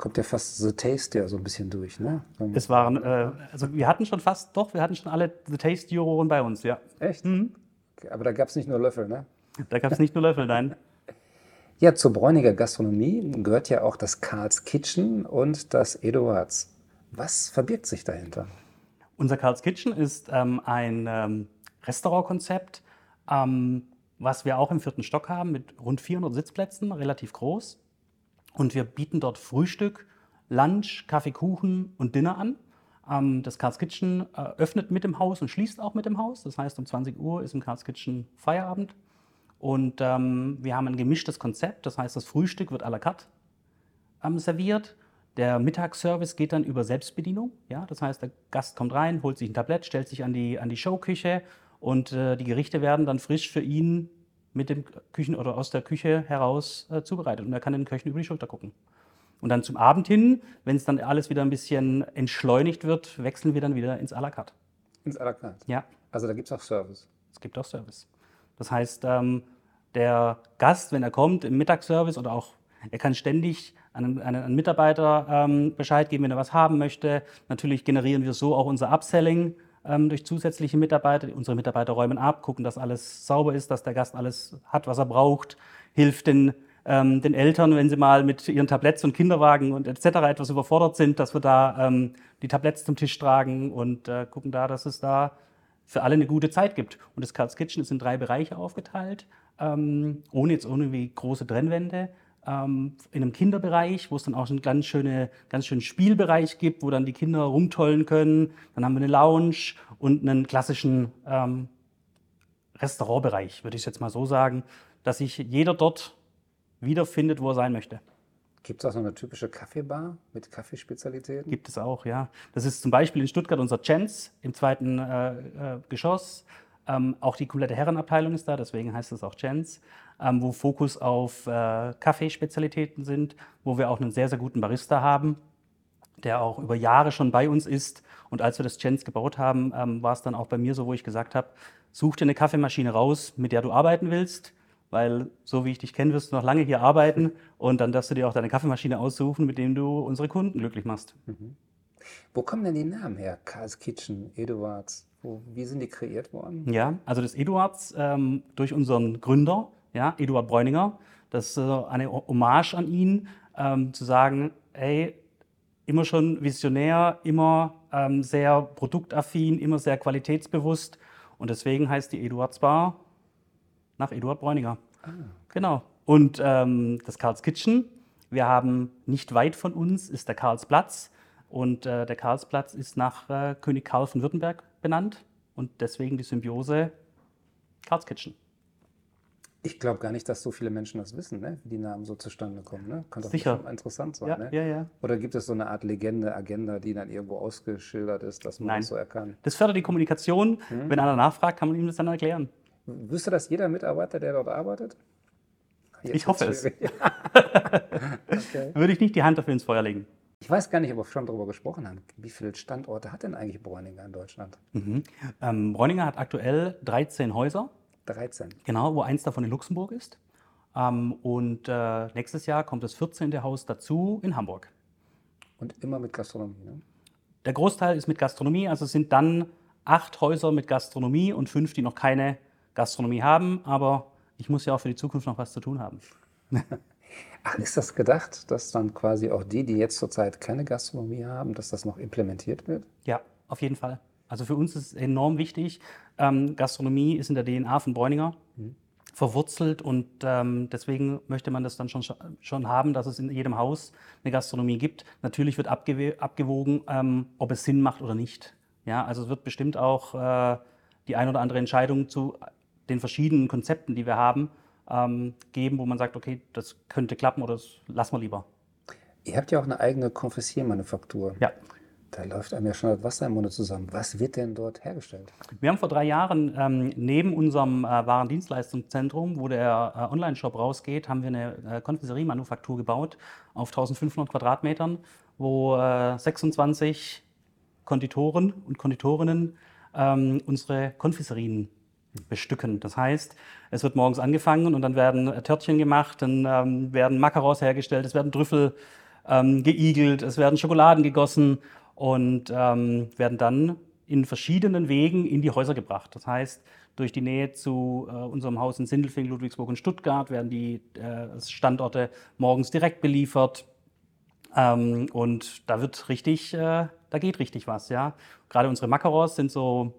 S1: Kommt ja fast The Taste ja so ein bisschen durch, ne?
S2: Es waren, äh, also wir hatten schon fast, doch, wir hatten schon alle The Taste-Juroren bei uns, ja.
S1: Echt? Mhm. Aber da gab es nicht nur Löffel, ne?
S2: Da gab es nicht nur Löffel, nein.
S1: Ja, zur Bräuniger Gastronomie gehört ja auch das Karls Kitchen und das Eduards. Was verbirgt sich dahinter?
S2: Unser Karls Kitchen ist ähm, ein ähm, Restaurantkonzept, ähm, was wir auch im vierten Stock haben mit rund 400 Sitzplätzen, relativ groß. Und wir bieten dort Frühstück, Lunch, Kaffee, Kuchen und Dinner an. Ähm, das Carl's Kitchen äh, öffnet mit dem Haus und schließt auch mit dem Haus. Das heißt, um 20 Uhr ist im Carl's Kitchen Feierabend. Und ähm, wir haben ein gemischtes Konzept. Das heißt, das Frühstück wird à la carte ähm, serviert. Der Mittagsservice geht dann über Selbstbedienung. Ja? Das heißt, der Gast kommt rein, holt sich ein Tablett, stellt sich an die, an die Showküche und äh, die Gerichte werden dann frisch für ihn mit dem Küchen oder aus der Küche heraus äh, zubereitet. Und er kann den Köchen über die Schulter gucken. Und dann zum Abend hin, wenn es dann alles wieder ein bisschen entschleunigt wird, wechseln wir dann wieder ins à la carte.
S1: Ins à la carte?
S2: Ja.
S1: Also da gibt es auch Service?
S2: Es gibt auch Service. Das heißt, ähm, der Gast, wenn er kommt im Mittagsservice oder auch, er kann ständig einen, einen, Mitarbeiter ähm, Bescheid geben, wenn er was haben möchte. Natürlich generieren wir so auch unser Upselling durch zusätzliche Mitarbeiter. Unsere Mitarbeiter räumen ab, gucken, dass alles sauber ist, dass der Gast alles hat, was er braucht, hilft den, ähm, den Eltern, wenn sie mal mit ihren Tabletts und Kinderwagen und etc. etwas überfordert sind, dass wir da ähm, die Tabletts zum Tisch tragen und äh, gucken da, dass es da für alle eine gute Zeit gibt. Und das Carl's Kitchen ist in drei Bereiche aufgeteilt, ähm, ohne jetzt irgendwie große Trennwände ähm, in einem Kinderbereich, wo es dann auch einen ganz, schöne, ganz schönen Spielbereich gibt, wo dann die Kinder rumtollen können. Dann haben wir eine Lounge und einen klassischen ähm, Restaurantbereich, würde ich jetzt mal so sagen. dass sich jeder dort wiederfindet, wo er sein möchte.
S1: Gibt es auch so eine typische Kaffeebar mit Kaffeespezialitäten?
S2: Gibt es auch, ja. Das ist zum Beispiel in Stuttgart unser Jens im zweiten äh, äh, Geschoss. Ähm, auch die komplette Herrenabteilung ist da, deswegen heißt es auch Jens, ähm, wo Fokus auf äh, Kaffeespezialitäten sind, wo wir auch einen sehr, sehr guten Barista haben, der auch über Jahre schon bei uns ist. Und als wir das Jens gebaut haben, ähm, war es dann auch bei mir so, wo ich gesagt habe, such dir eine Kaffeemaschine raus, mit der du arbeiten willst weil so wie ich dich kenne, wirst du noch lange hier arbeiten und dann darfst du dir auch deine Kaffeemaschine aussuchen, mit dem du unsere Kunden glücklich machst. Mhm.
S1: Wo kommen denn die Namen her? Karl's Kitchen, Eduards, wo, wie sind die kreiert worden?
S2: Ja, also das Eduards ähm, durch unseren Gründer, ja, Eduard Bräuninger, das ist äh, eine Hommage an ihn, ähm, zu sagen, ey, immer schon visionär, immer ähm, sehr produktaffin, immer sehr qualitätsbewusst und deswegen heißt die Eduards Bar nach Eduard Bräuninger. Ah. Genau. Und ähm, das Karls Kitchen. Wir haben nicht weit von uns ist der Karlsplatz. Und äh, der Karlsplatz ist nach äh, König Karl von Württemberg benannt. Und deswegen die Symbiose Karls Kitchen.
S1: Ich glaube gar nicht, dass so viele Menschen das wissen, ne? wie die Namen so zustande kommen. Ne?
S2: Kann doch Sicher.
S1: interessant sein.
S2: Ja,
S1: ne?
S2: ja, ja.
S1: Oder gibt es so eine Art Legende, Agenda, die dann irgendwo ausgeschildert ist, dass man
S2: Nein.
S1: das so erkannt?
S2: Das fördert die Kommunikation. Hm? Wenn einer nachfragt, kann man ihm das dann erklären.
S1: Wüsste das jeder Mitarbeiter, der dort arbeitet?
S2: Jetzt ich hoffe es. okay. Würde ich nicht die Hand dafür ins Feuer legen.
S1: Ich weiß gar nicht, ob wir schon darüber gesprochen haben. Wie viele Standorte hat denn eigentlich Bräuninger in Deutschland?
S2: Mhm. Ähm, Bräuninger hat aktuell 13 Häuser.
S1: 13.
S2: Genau, wo eins davon in Luxemburg ist. Ähm, und äh, nächstes Jahr kommt das 14. Haus dazu in Hamburg.
S1: Und immer mit Gastronomie, ne?
S2: Der Großteil ist mit Gastronomie, also es sind dann acht Häuser mit Gastronomie und fünf, die noch keine Gastronomie haben, aber ich muss ja auch für die Zukunft noch was zu tun haben.
S1: Ach, ist das gedacht, dass dann quasi auch die, die jetzt zurzeit keine Gastronomie haben, dass das noch implementiert wird?
S2: Ja, auf jeden Fall. Also für uns ist es enorm wichtig. Ähm, Gastronomie ist in der DNA von Bräuninger mhm. verwurzelt und ähm, deswegen möchte man das dann schon, schon haben, dass es in jedem Haus eine Gastronomie gibt. Natürlich wird abgewogen, ähm, ob es Sinn macht oder nicht. Ja, also es wird bestimmt auch äh, die ein oder andere Entscheidung zu den verschiedenen Konzepten, die wir haben, ähm, geben, wo man sagt, okay, das könnte klappen oder das lassen wir lieber.
S1: Ihr habt ja auch eine eigene Konfessiermanufaktur.
S2: Ja.
S1: Da läuft einem ja schon das Wasser im Munde zusammen. Was wird denn dort hergestellt?
S2: Wir haben vor drei Jahren ähm, neben unserem äh, Warendienstleistungszentrum, wo der äh, Online-Shop rausgeht, haben wir eine äh, Konfisseriemanufaktur gebaut auf 1500 Quadratmetern, wo äh, 26 Konditoren und Konditorinnen ähm, unsere Konfiserien bestücken. Das heißt, es wird morgens angefangen und dann werden Törtchen gemacht, dann ähm, werden Macarons hergestellt, es werden Trüffel ähm, geigelt, es werden Schokoladen gegossen und ähm, werden dann in verschiedenen Wegen in die Häuser gebracht. Das heißt, durch die Nähe zu äh, unserem Haus in Sindelfing, Ludwigsburg und Stuttgart werden die äh, Standorte morgens direkt beliefert. Ähm, und da wird richtig, äh, da geht richtig was, ja. Gerade unsere Macarons sind so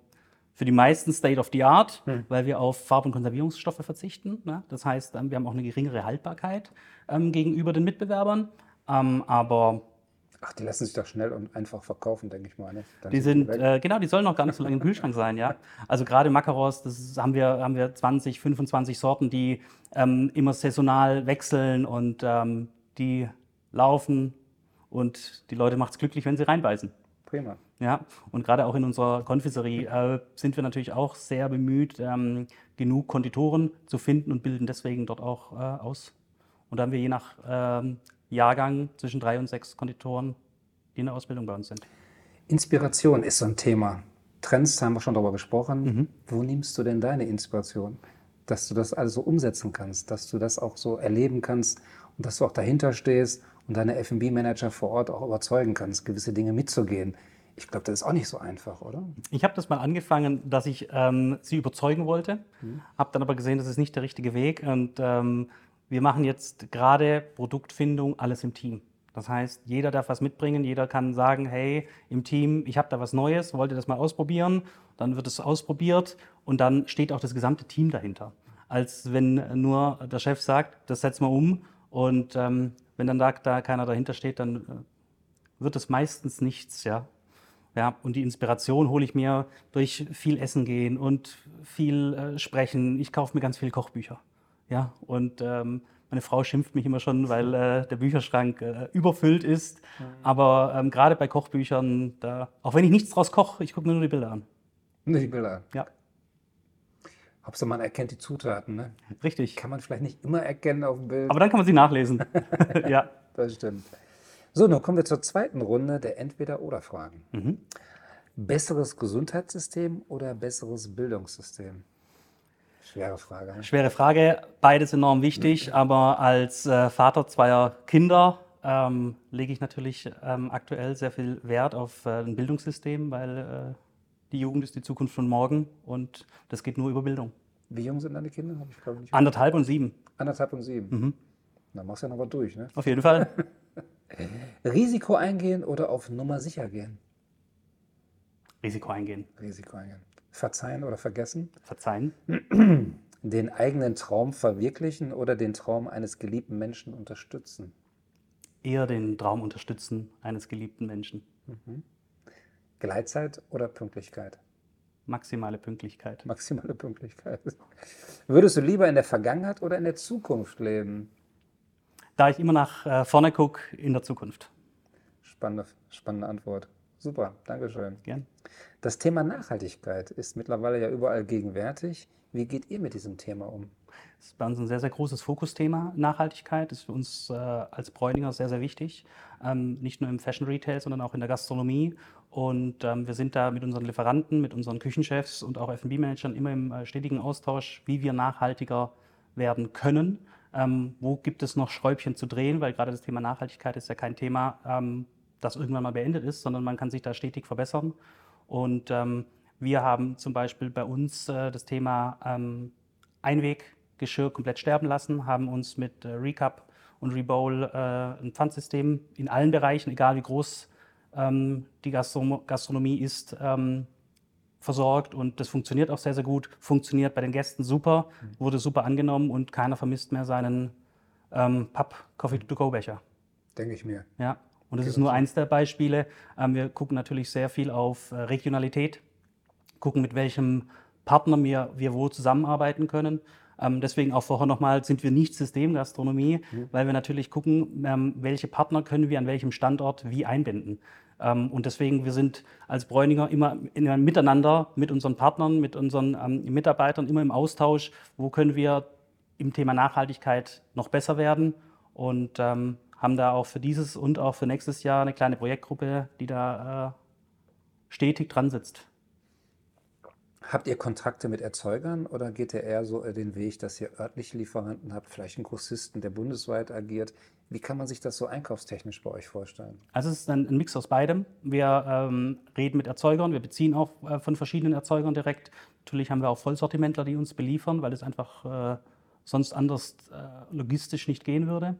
S2: für die meisten State of the Art, hm. weil wir auf Farb- und Konservierungsstoffe verzichten. Ne? Das heißt, ähm, wir haben auch eine geringere Haltbarkeit ähm, gegenüber den Mitbewerbern. Ähm, aber
S1: Ach, die lassen sich doch schnell und einfach verkaufen, denke ich mal. Ne?
S2: die sind, die äh, genau, die sollen noch gar nicht so lange im Kühlschrank sein, ja. Also gerade Macarons, das ist, haben, wir, haben wir 20, 25 Sorten, die ähm, immer saisonal wechseln und ähm, die laufen und die Leute macht es glücklich, wenn sie reinbeißen.
S1: Prima.
S2: Ja, und gerade auch in unserer Konfiserie äh, sind wir natürlich auch sehr bemüht, ähm, genug Konditoren zu finden und bilden deswegen dort auch äh, aus. Und da haben wir je nach ähm, Jahrgang zwischen drei und sechs Konditoren, die in der Ausbildung bei uns sind.
S1: Inspiration ist so ein Thema. Trends haben wir schon darüber gesprochen. Mhm. Wo nimmst du denn deine Inspiration? Dass du das alles so umsetzen kannst, dass du das auch so erleben kannst und dass du auch dahinter stehst und deine FB-Manager vor Ort auch überzeugen kannst, gewisse Dinge mitzugehen. Ich glaube, das ist auch nicht so einfach, oder?
S2: Ich habe das mal angefangen, dass ich ähm, sie überzeugen wollte, mhm. habe dann aber gesehen, das ist nicht der richtige Weg und ähm, wir machen jetzt gerade Produktfindung alles im Team. Das heißt, jeder darf was mitbringen, jeder kann sagen, hey, im Team, ich habe da was Neues, wollt ihr das mal ausprobieren? Dann wird es ausprobiert und dann steht auch das gesamte Team dahinter. Als wenn nur der Chef sagt, das setzen wir um und ähm, wenn dann da, da keiner dahinter steht, dann äh, wird es meistens nichts, ja. Ja, und die Inspiration hole ich mir durch viel Essen gehen und viel äh, sprechen. Ich kaufe mir ganz viele Kochbücher. Ja, und ähm, meine Frau schimpft mich immer schon, weil äh, der Bücherschrank äh, überfüllt ist. Mhm. Aber ähm, gerade bei Kochbüchern, da, auch wenn ich nichts draus koche, ich gucke mir nur die Bilder an.
S1: Nur die Bilder an?
S2: Ja.
S1: Hauptsache man erkennt die Zutaten, ne?
S2: Richtig.
S1: Kann man vielleicht nicht immer erkennen auf dem Bild.
S2: Aber dann kann man sie nachlesen. ja.
S1: Das stimmt. So, nun kommen wir zur zweiten Runde der Entweder-Oder-Fragen. Mhm. Besseres Gesundheitssystem oder besseres Bildungssystem? Schwere Frage.
S2: Ne? Schwere Frage. Beides enorm wichtig, aber als äh, Vater zweier Kinder ähm, lege ich natürlich ähm, aktuell sehr viel Wert auf äh, ein Bildungssystem, weil äh, die Jugend ist die Zukunft von morgen und das geht nur über Bildung.
S1: Wie jung sind deine Kinder? Hab ich,
S2: nicht Anderthalb und sieben.
S1: Anderthalb und sieben. Mhm. Dann machst du ja noch was durch, ne?
S2: Auf jeden Fall.
S1: Risiko eingehen oder auf Nummer sicher gehen?
S2: Risiko eingehen.
S1: Risiko eingehen. Verzeihen oder vergessen?
S2: Verzeihen.
S1: Den eigenen Traum verwirklichen oder den Traum eines geliebten Menschen unterstützen?
S2: Eher den Traum unterstützen eines geliebten Menschen.
S1: Mhm. Gleitzeit oder Pünktlichkeit?
S2: Maximale Pünktlichkeit.
S1: Maximale Pünktlichkeit. Würdest du lieber in der Vergangenheit oder in der Zukunft leben?
S2: Da ich immer nach äh, vorne gucke, in der Zukunft.
S1: Spannende, spannende Antwort. Super, Dankeschön.
S2: Gern.
S1: Das Thema Nachhaltigkeit ist mittlerweile ja überall gegenwärtig. Wie geht ihr mit diesem Thema um?
S2: Das ist bei uns ein sehr, sehr großes Fokusthema. Nachhaltigkeit ist für uns äh, als Bräuninger sehr, sehr wichtig. Ähm, nicht nur im Fashion Retail, sondern auch in der Gastronomie. Und ähm, wir sind da mit unseren Lieferanten, mit unseren Küchenchefs und auch F&B-Managern immer im äh, stetigen Austausch, wie wir nachhaltiger werden können. Ähm, wo gibt es noch Schräubchen zu drehen? Weil gerade das Thema Nachhaltigkeit ist ja kein Thema, ähm, das irgendwann mal beendet ist, sondern man kann sich da stetig verbessern. Und ähm, wir haben zum Beispiel bei uns äh, das Thema ähm, Einweg Geschirr komplett sterben lassen, haben uns mit äh, Recap und Rebowl äh, ein Pfandsystem in allen Bereichen, egal wie groß die Gastro Gastronomie ist, ähm, versorgt und das funktioniert auch sehr, sehr gut, funktioniert bei den Gästen super, mhm. wurde super angenommen und keiner vermisst mehr seinen ähm, Papp-Coffee-to-go-Becher.
S1: Denke ich mir.
S2: Ja, und das okay, ist nur eins der Beispiele. Ähm, wir gucken natürlich sehr viel auf äh, Regionalität, gucken mit welchem Partner wir, wir wo zusammenarbeiten können. Ähm, deswegen auch vorher nochmal, sind wir nicht Systemgastronomie, mhm. weil wir natürlich gucken, ähm, welche Partner können wir an welchem Standort wie einbinden. Ähm, und deswegen, wir sind als Bräuninger immer in einem Miteinander mit unseren Partnern, mit unseren ähm, Mitarbeitern, immer im Austausch, wo können wir im Thema Nachhaltigkeit noch besser werden und ähm, haben da auch für dieses und auch für nächstes Jahr eine kleine Projektgruppe, die da äh, stetig dran sitzt.
S1: Habt ihr Kontakte mit Erzeugern oder geht ihr eher so den Weg, dass ihr örtliche Lieferanten habt, vielleicht einen Grossisten, der bundesweit agiert? Wie kann man sich das so einkaufstechnisch bei euch vorstellen?
S2: Also es ist ein, ein Mix aus beidem. Wir ähm, reden mit Erzeugern, wir beziehen auch äh, von verschiedenen Erzeugern direkt. Natürlich haben wir auch Vollsortimentler, die uns beliefern, weil es einfach äh, sonst anders äh, logistisch nicht gehen würde.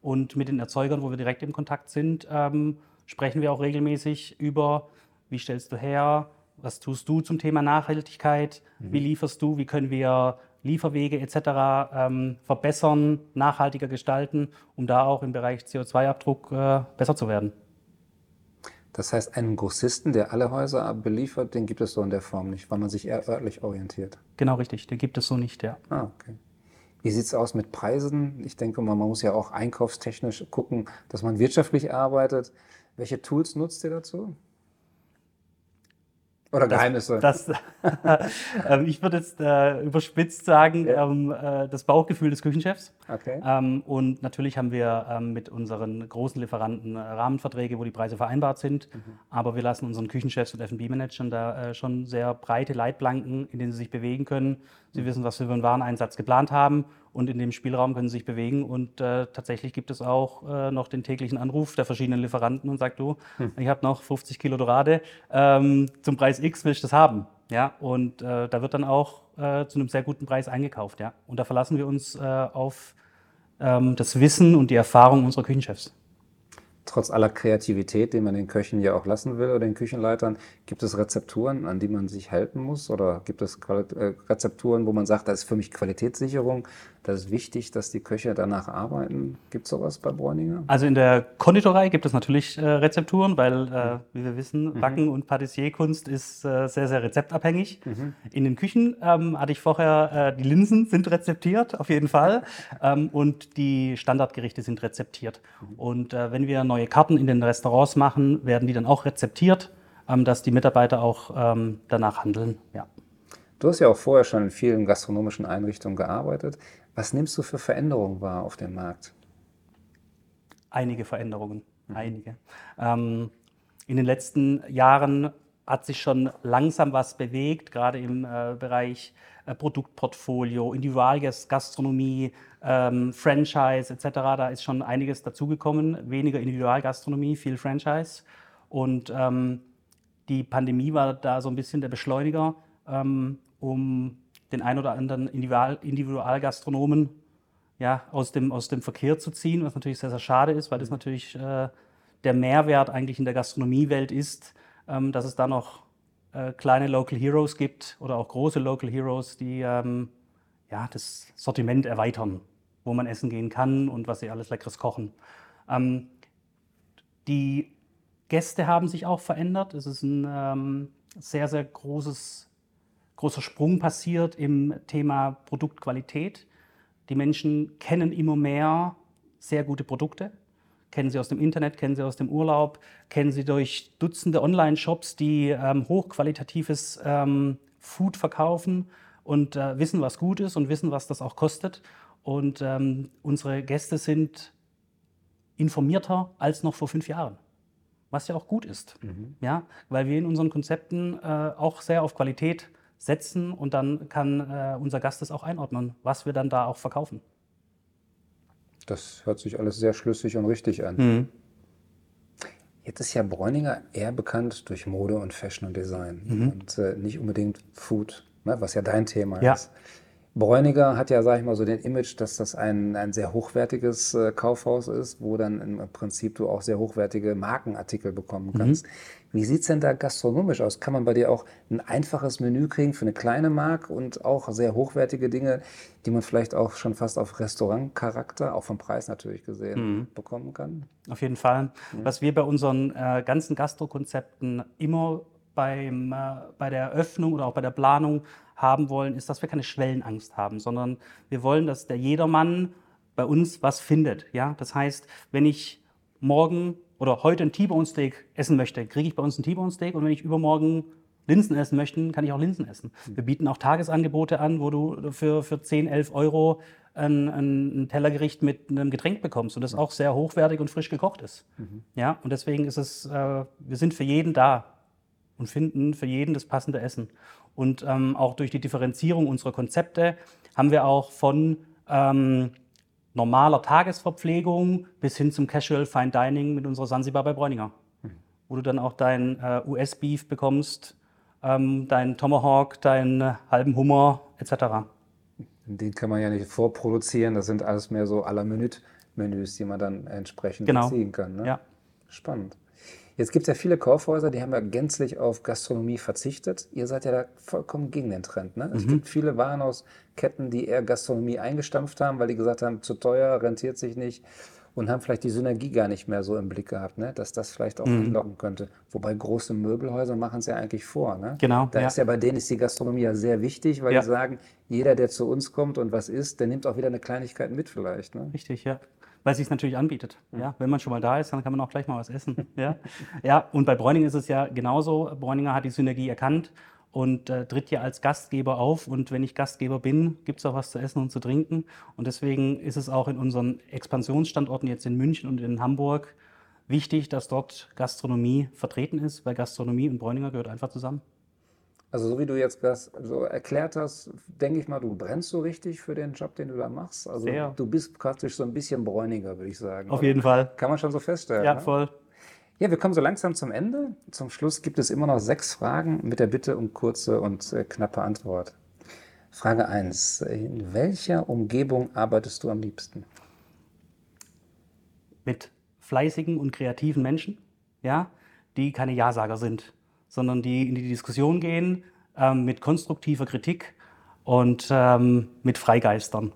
S2: Und mit den Erzeugern, wo wir direkt im Kontakt sind, ähm, sprechen wir auch regelmäßig über, wie stellst du her, was tust du zum Thema Nachhaltigkeit? Mhm. Wie lieferst du? Wie können wir Lieferwege etc. Ähm, verbessern, nachhaltiger gestalten, um da auch im Bereich CO2-Abdruck äh, besser zu werden?
S1: Das heißt, einen Grossisten, der alle Häuser beliefert, den gibt es so in der Form nicht, weil man sich eher örtlich orientiert.
S2: Genau richtig, den gibt es so nicht, ja.
S1: Ah, okay. Wie sieht es aus mit Preisen? Ich denke mal, man muss ja auch einkaufstechnisch gucken, dass man wirtschaftlich arbeitet. Welche Tools nutzt ihr dazu? Oder Geheimnisse.
S2: Das, das ähm, ich würde jetzt äh, überspitzt sagen, ja. ähm, äh, das Bauchgefühl des Küchenchefs.
S1: Okay.
S2: Ähm, und natürlich haben wir ähm, mit unseren großen Lieferanten äh, Rahmenverträge, wo die Preise vereinbart sind. Mhm. Aber wir lassen unseren Küchenchefs und FB-Managern da äh, schon sehr breite Leitplanken, in denen sie sich bewegen können. Sie mhm. wissen, was wir für einen Wareneinsatz geplant haben und in dem Spielraum können sie sich bewegen. Und äh, tatsächlich gibt es auch äh, noch den täglichen Anruf der verschiedenen Lieferanten und sagt, du, hm. ich habe noch 50 Kilo Dorade, ähm, zum Preis X will ich das haben. Ja, und äh, da wird dann auch äh, zu einem sehr guten Preis eingekauft. Ja, und da verlassen wir uns äh, auf ähm, das Wissen und die Erfahrung unserer Küchenchefs.
S1: trotz aller Kreativität, die man den Köchen ja auch lassen will oder den Küchenleitern, gibt es Rezepturen, an die man sich halten muss? Oder gibt es äh, Rezepturen, wo man sagt, das ist für mich Qualitätssicherung, das ist wichtig, dass die Köche danach arbeiten? Gibt es sowas bei Bräuninger?
S2: Also in der Konditorei gibt es natürlich äh, Rezepturen, weil, äh, wie wir wissen, mhm. Backen und Patissierkunst ist äh, sehr, sehr rezeptabhängig. Mhm. In den Küchen ähm, hatte ich vorher, äh, die Linsen sind rezeptiert, auf jeden Fall. ähm, und die Standardgerichte sind rezeptiert. Mhm. Und äh, wenn wir neue Karten in den Restaurants machen, werden die dann auch rezeptiert, ähm, dass die Mitarbeiter auch ähm, danach handeln. Ja.
S1: Du hast ja auch vorher schon in vielen gastronomischen Einrichtungen gearbeitet. Was nimmst du für Veränderungen wahr auf dem Markt?
S2: Einige Veränderungen, mhm. einige. Ähm, in den letzten Jahren hat sich schon langsam was bewegt, gerade im äh, Bereich äh, Produktportfolio, Individualgastronomie, ähm, Franchise etc. Da ist schon einiges dazugekommen. Weniger Individualgastronomie, viel Franchise. Und ähm, die Pandemie war da so ein bisschen der Beschleuniger, ähm, um den ein oder anderen Individual Individualgastronomen ja, aus, dem, aus dem Verkehr zu ziehen, was natürlich sehr, sehr schade ist, weil das natürlich äh, der Mehrwert eigentlich in der Gastronomiewelt ist, ähm, dass es da noch äh, kleine Local Heroes gibt oder auch große Local Heroes, die ähm, ja, das Sortiment erweitern, wo man essen gehen kann und was sie alles Leckeres kochen. Ähm, die Gäste haben sich auch verändert. Es ist ein ähm, sehr, sehr großes, großer Sprung passiert im Thema Produktqualität. Die Menschen kennen immer mehr sehr gute Produkte kennen Sie aus dem Internet, kennen Sie aus dem Urlaub, kennen Sie durch Dutzende Online-Shops, die ähm, hochqualitatives ähm, Food verkaufen und äh, wissen, was gut ist und wissen, was das auch kostet. Und ähm, unsere Gäste sind informierter als noch vor fünf Jahren, was ja auch gut ist, mhm. ja, weil wir in unseren Konzepten äh, auch sehr auf Qualität setzen und dann kann äh, unser Gast es auch einordnen, was wir dann da auch verkaufen.
S1: Das hört sich alles sehr schlüssig und richtig an. Mhm. Jetzt ist ja Bräuninger eher bekannt durch Mode und Fashion und Design mhm. und äh, nicht unbedingt Food, ne, was ja dein Thema ja. ist. Bräuniger hat ja, sag ich mal, so den Image, dass das ein, ein sehr hochwertiges äh, Kaufhaus ist, wo dann im Prinzip du auch sehr hochwertige Markenartikel bekommen kannst. Mhm. Wie sieht es denn da gastronomisch aus? Kann man bei dir auch ein einfaches Menü kriegen für eine kleine Mark und auch sehr hochwertige Dinge, die man vielleicht auch schon fast auf Restaurantcharakter, auch vom Preis natürlich gesehen, mhm. bekommen kann?
S2: Auf jeden Fall. Mhm. Was wir bei unseren äh, ganzen Gastrokonzepten immer beim, äh, bei der Eröffnung oder auch bei der Planung haben wollen, ist, dass wir keine Schwellenangst haben, sondern wir wollen, dass der Jedermann bei uns was findet. Ja? Das heißt, wenn ich morgen oder heute ein T-Bone Steak essen möchte, kriege ich bei uns ein T-Bone Steak und wenn ich übermorgen Linsen essen möchte, kann ich auch Linsen essen. Wir bieten auch Tagesangebote an, wo du für, für 10, 11 Euro ein, ein Tellergericht mit einem Getränk bekommst und das auch sehr hochwertig und frisch gekocht ist. Mhm. Ja, und deswegen ist es, äh, wir sind für jeden da und finden für jeden das passende Essen. Und ähm, auch durch die Differenzierung unserer Konzepte haben wir auch von ähm, normaler Tagesverpflegung bis hin zum Casual Fine Dining mit unserer Sansibar bei Bräuninger, mhm. wo du dann auch dein äh, US-Beef bekommst, ähm, deinen Tomahawk, deinen halben Hummer etc.
S1: Den kann man ja nicht vorproduzieren, das sind alles mehr so à la Minute Menüs, die man dann entsprechend genau. beziehen kann. Ne? Ja. Spannend. Jetzt gibt es ja viele Kaufhäuser, die haben ja gänzlich auf Gastronomie verzichtet. Ihr seid ja da vollkommen gegen den Trend. Ne? Mhm. Es gibt viele Warenhausketten, die eher Gastronomie eingestampft haben, weil die gesagt haben, zu teuer, rentiert sich nicht und haben vielleicht die Synergie gar nicht mehr so im Blick gehabt, ne? dass das vielleicht auch mhm. locken könnte. Wobei große Möbelhäuser machen es ja eigentlich vor. Ne?
S2: Genau.
S1: Da ja. ist ja bei denen ist die Gastronomie ja sehr wichtig, weil ja. die sagen, jeder, der zu uns kommt und was isst, der nimmt auch wieder eine Kleinigkeit mit vielleicht. Ne?
S2: Richtig, ja weil es sich natürlich anbietet. Ja. Wenn man schon mal da ist, dann kann man auch gleich mal was essen. ja. ja, und bei Bräuninger ist es ja genauso. Bräuninger hat die Synergie erkannt und äh, tritt ja als Gastgeber auf. Und wenn ich Gastgeber bin, gibt es auch was zu essen und zu trinken. Und deswegen ist es auch in unseren Expansionsstandorten jetzt in München und in Hamburg wichtig, dass dort Gastronomie vertreten ist, weil Gastronomie und Bräuninger gehört einfach zusammen.
S1: Also so wie du jetzt das so erklärt hast, denke ich mal, du brennst so richtig für den Job, den du da machst. Also Sehr. du bist praktisch so ein bisschen bräuniger, würde ich sagen.
S2: Auf oder? jeden Fall.
S1: Kann man schon so feststellen.
S2: Ja, ne? voll.
S1: Ja, wir kommen so langsam zum Ende. Zum Schluss gibt es immer noch sechs Fragen mit der Bitte um kurze und äh, knappe Antwort. Frage 1. In welcher Umgebung arbeitest du am liebsten?
S2: Mit fleißigen und kreativen Menschen, ja, die keine Ja-Sager sind, sondern die in die Diskussion gehen ähm, mit konstruktiver Kritik und ähm, mit Freigeistern.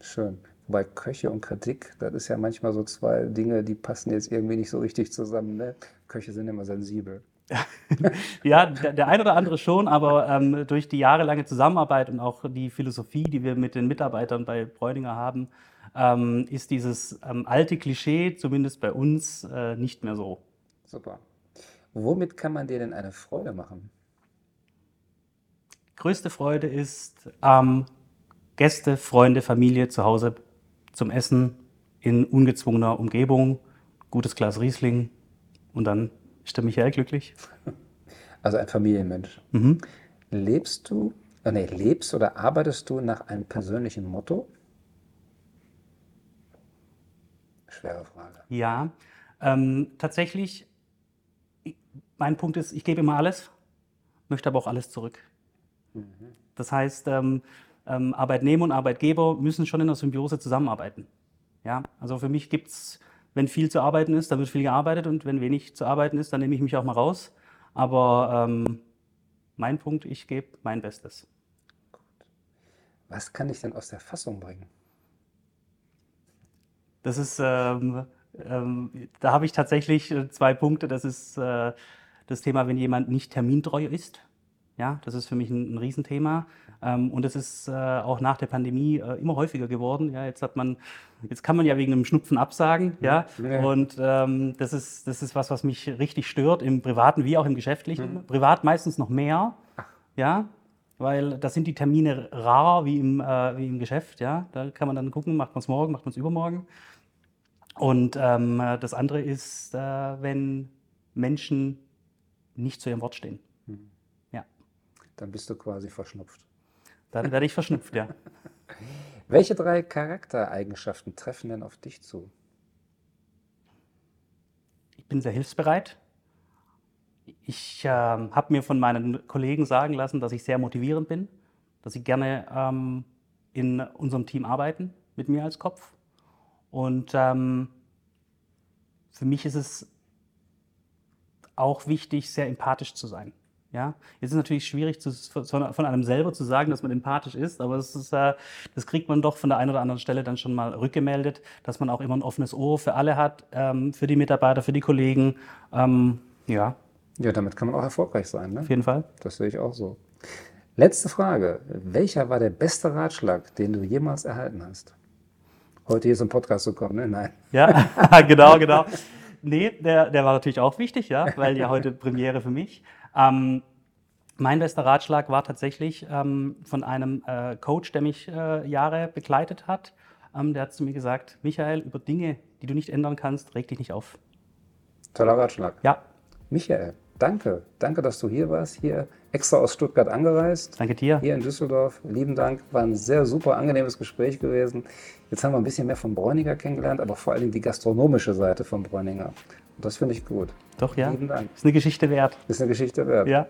S1: Schön. Wobei Köche und Kritik, das ist ja manchmal so zwei Dinge, die passen jetzt irgendwie nicht so richtig zusammen. Ne? Köche sind immer sensibel.
S2: ja, der, der ein oder andere schon, aber ähm, durch die jahrelange Zusammenarbeit und auch die Philosophie, die wir mit den Mitarbeitern bei Bräuninger haben, ähm, ist dieses ähm, alte Klischee, zumindest bei uns, äh, nicht mehr so.
S1: Super. Womit kann man dir denn eine Freude machen?
S2: Größte Freude ist, ähm, Gäste, Freunde, Familie zu Hause zum Essen in ungezwungener Umgebung, gutes Glas Riesling und dann ist der Michael glücklich.
S1: Also ein Familienmensch. Mhm. Lebst du, äh, nee, lebst oder arbeitest du nach einem persönlichen Motto? Schwere Frage.
S2: Ja, ähm, tatsächlich, mein Punkt ist, ich gebe immer alles, möchte aber auch alles zurück. Mhm. Das heißt, ähm, ähm, Arbeitnehmer und Arbeitgeber müssen schon in der Symbiose zusammenarbeiten. Ja, also für mich gibt es, wenn viel zu arbeiten ist, dann wird viel gearbeitet und wenn wenig zu arbeiten ist, dann nehme ich mich auch mal raus. Aber ähm, mein Punkt, ich gebe mein Bestes.
S1: Was kann ich denn aus der Fassung bringen?
S2: Das ist, ähm, ähm, da habe ich tatsächlich äh, zwei Punkte. Das ist äh, das Thema, wenn jemand nicht termintreu ist. Ja, das ist für mich ein, ein Riesenthema. Ähm, und das ist äh, auch nach der Pandemie äh, immer häufiger geworden. Ja, jetzt hat man, jetzt kann man ja wegen einem Schnupfen absagen. Ja, ja. und ähm, das ist, das ist was, was mich richtig stört im Privaten wie auch im Geschäftlichen. Mhm. Privat meistens noch mehr. Ja, weil da sind die Termine rar wie im, äh, wie im Geschäft. Ja, da kann man dann gucken, macht man es morgen, macht man es übermorgen. Und ähm, das andere ist, äh, wenn Menschen nicht zu ihrem Wort stehen. Mhm.
S1: Ja. Dann bist du quasi verschnupft.
S2: Dann werde ich verschnupft, ja.
S1: Welche drei Charaktereigenschaften treffen denn auf dich zu?
S2: Ich bin sehr hilfsbereit. Ich äh, habe mir von meinen Kollegen sagen lassen, dass ich sehr motivierend bin, dass sie gerne ähm, in unserem Team arbeiten, mit mir als Kopf. Und ähm, für mich ist es auch wichtig, sehr empathisch zu sein. Ja, jetzt ist natürlich schwierig zu, von einem selber zu sagen, dass man empathisch ist, aber das, ist, äh, das kriegt man doch von der einen oder anderen Stelle dann schon mal rückgemeldet, dass man auch immer ein offenes Ohr für alle hat, ähm, für die Mitarbeiter, für die Kollegen. Ähm, ja.
S1: Ja, damit kann man auch erfolgreich sein. Ne?
S2: Auf jeden Fall.
S1: Das sehe ich auch so. Letzte Frage. Welcher war der beste Ratschlag, den du jemals erhalten hast? Heute hier zum Podcast zu kommen, ne? Nein.
S2: Ja, genau, genau. Nee, der, der war natürlich auch wichtig, ja, weil ja heute Premiere für mich. Ähm, mein bester Ratschlag war tatsächlich ähm, von einem äh, Coach, der mich äh, Jahre begleitet hat. Ähm, der hat zu mir gesagt, Michael, über Dinge, die du nicht ändern kannst, reg dich nicht auf.
S1: Toller Ratschlag.
S2: Ja.
S1: Michael, danke. Danke, dass du hier warst, hier extra aus Stuttgart angereist.
S2: Danke dir.
S1: Hier in Düsseldorf. Lieben Dank. War ein sehr super angenehmes Gespräch gewesen. Jetzt haben wir ein bisschen mehr von Bräuninger kennengelernt, aber vor allem die gastronomische Seite von Bräuninger. Und das finde ich gut.
S2: Doch, ja. Lieben Dank. Ist eine Geschichte wert.
S1: Ist eine Geschichte wert.
S2: Ja.